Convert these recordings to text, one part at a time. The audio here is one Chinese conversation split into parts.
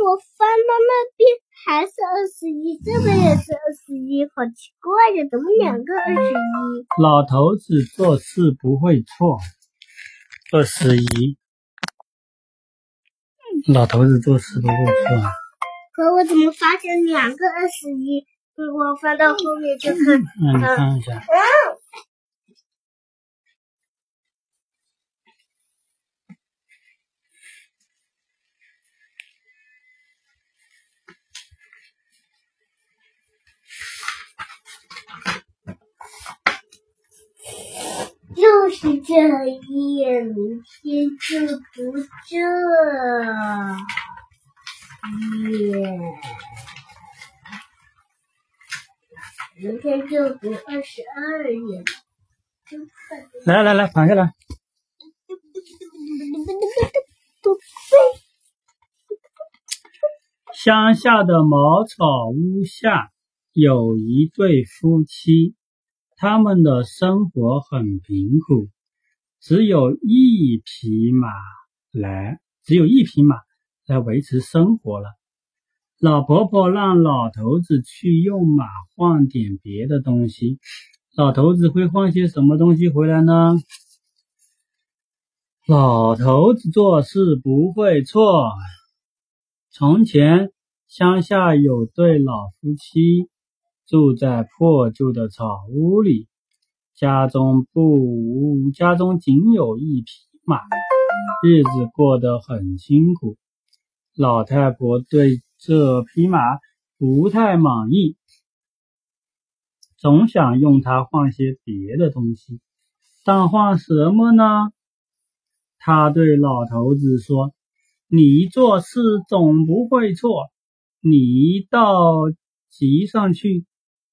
我翻到那边还是二十一，这边也是二十一，好奇怪呀，怎么两个二十一？老头子做事不会错，二十一。老头子做事不会错。可我怎么发现两个二十一？我翻到后面就看。那你看一下。就是这页，明天就读这页，明天就读二十二页。来来来，躺下来。乡下的茅草屋下有一对夫妻。他们的生活很贫苦，只有一匹马来，只有一匹马来维持生活了。老婆婆让老头子去用马换点别的东西，老头子会换些什么东西回来呢？老头子做事不会错。从前乡下有对老夫妻。住在破旧的草屋里，家中不无家中仅有一匹马，日子过得很辛苦。老太婆对这匹马不太满意，总想用它换些别的东西。但换什么呢？她对老头子说：“你做事总不会错，你到集上去。”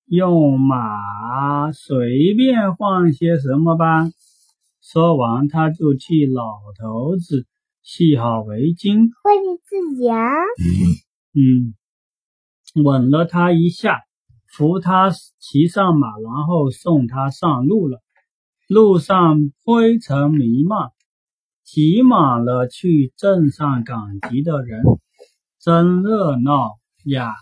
用马随便换些什么吧。说完，他就替老头子系好围巾。嗯，吻了他一下，扶他骑上马，然后送他上路了。路上灰尘弥漫，挤满了去镇上赶集的人，真热闹呀！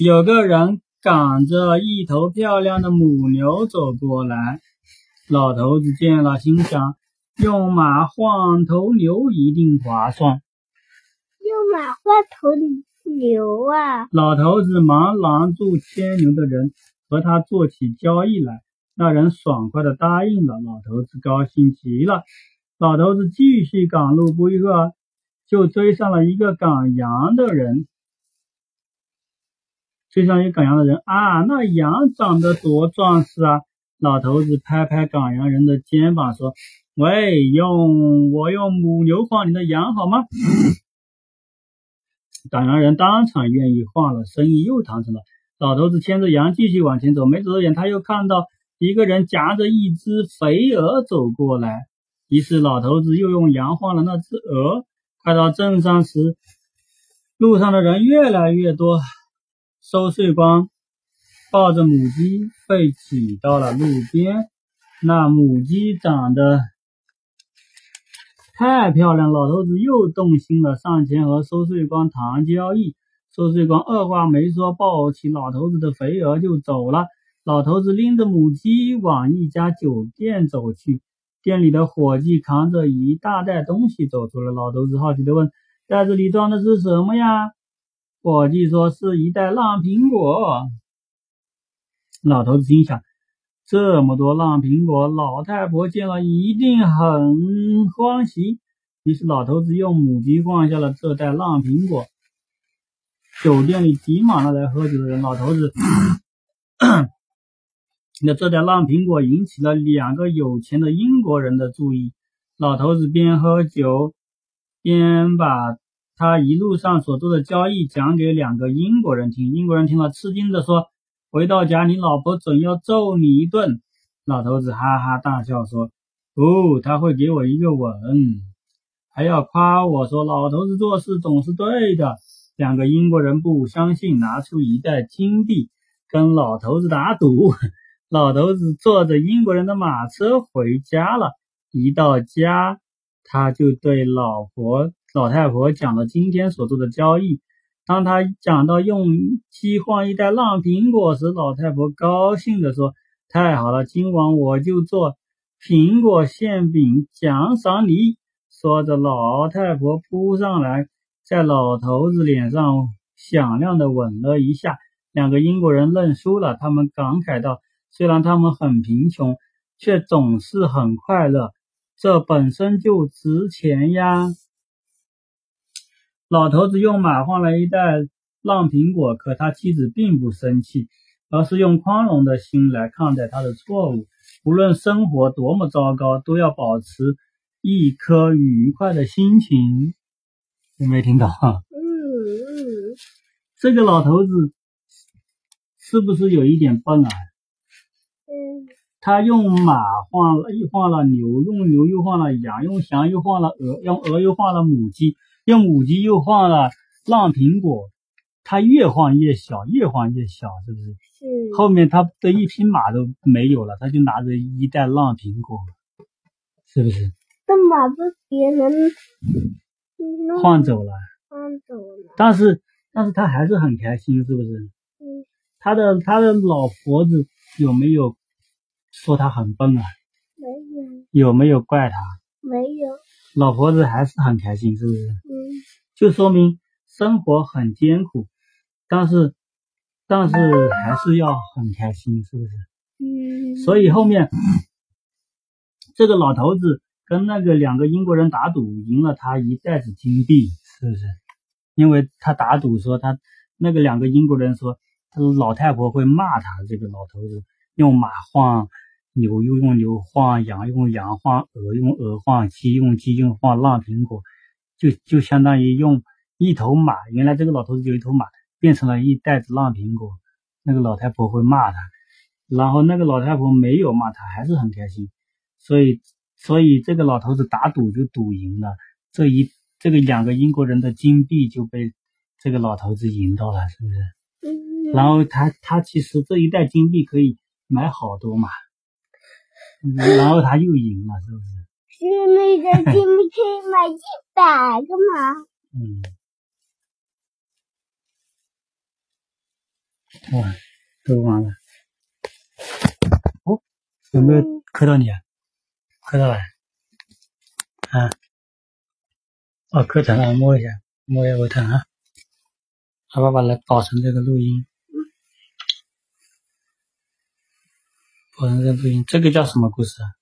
有个人。赶着一头漂亮的母牛走过来，老头子见了，心想：用马换头牛一定划算。用马换头牛啊！老头子忙拦住牵牛的人，和他做起交易来。那人爽快的答应了，老头子高兴极了。老头子继续赶路，不一会儿就追上了一个赶羊的人。追上一赶羊的人啊，那羊长得多壮实啊！老头子拍拍赶羊人的肩膀说：“喂，用我用母牛换你的羊好吗？”赶羊人当场愿意换了，生意又谈成了。老头子牵着羊继续往前走，没走多远，他又看到一个人夹着一只肥鹅走过来，于是老头子又用羊换了那只鹅。快到镇上时，路上的人越来越多。收税官抱着母鸡被挤到了路边，那母鸡长得太漂亮，老头子又动心了，上前和收税官谈交易。收税官二话没说，抱起老头子的肥鹅就走了。老头子拎着母鸡往一家酒店走去，店里的伙计扛着一大袋东西走出来。老头子好奇地问：“袋子里装的是什么呀？”伙计说是一袋烂苹果，老头子心想：这么多烂苹果，老太婆见了一定很欢喜。于是老头子用母鸡换下了这袋烂苹果。酒店里挤满了来喝酒的人，老头子 那这袋烂苹果引起了两个有钱的英国人的注意。老头子边喝酒边把。他一路上所做的交易讲给两个英国人听，英国人听了吃惊的说：“回到家，你老婆准要揍你一顿。”老头子哈哈大笑说：“不，他会给我一个吻，还要夸我说老头子做事总是对的。”两个英国人不相信，拿出一袋金币跟老头子打赌。老头子坐着英国人的马车回家了，一到家，他就对老婆。老太婆讲了今天所做的交易，当他讲到用鸡换一袋烂苹果时，老太婆高兴地说：“太好了，今晚我就做苹果馅饼奖赏你。”说着，老太婆扑上来，在老头子脸上响亮地吻了一下。两个英国人认输了，他们感慨道：“虽然他们很贫穷，却总是很快乐，这本身就值钱呀。”老头子用马换了一袋烂苹果，可他妻子并不生气，而是用宽容的心来看待他的错误。无论生活多么糟糕，都要保持一颗愉快的心情。有没有听到？嗯嗯，这个老头子是不是有一点笨啊？嗯，他用马换了，又换了牛，用牛又换了羊，用羊又换了鹅，用鹅又换了母鸡。用母鸡又换了烂苹果，它越换越小，越换越小，是不是？是。后面他的一匹马都没有了，他就拿着一袋烂苹果，是不是？这马被别人换走了。换走了。但是，但是他还是很开心，是不是？嗯。他的他的老婆子有没有说他很笨啊？没有。有没有怪他？没有。老婆子还是很开心，是不是？嗯，就说明生活很艰苦，但是但是还是要很开心，是不是？嗯。所以后面这个老头子跟那个两个英国人打赌，赢了他一袋子金币，是不是？因为他打赌说他那个两个英国人说，他说老太婆会骂他，这个老头子用马换。牛又用牛换羊，用羊换鹅，用鹅换鸡，用鸡用换烂苹果，就就相当于用一头马。原来这个老头子有一头马，变成了一袋子烂苹果。那个老太婆会骂他，然后那个老太婆没有骂他，还是很开心。所以，所以这个老头子打赌就赌赢了，这一这个两个英国人的金币就被这个老头子赢到了，是不是？嗯。然后他他其实这一袋金币可以买好多嘛。然后他又赢了，是不是？是那个金币可以买一百个吗？嗯。哇，都完了。哦，有没有磕到你啊？磕到了。啊。哦，磕疼了，摸一下，摸一下会疼啊。好，爸爸来保存这个录音。保存这个录音，这个叫什么故事啊？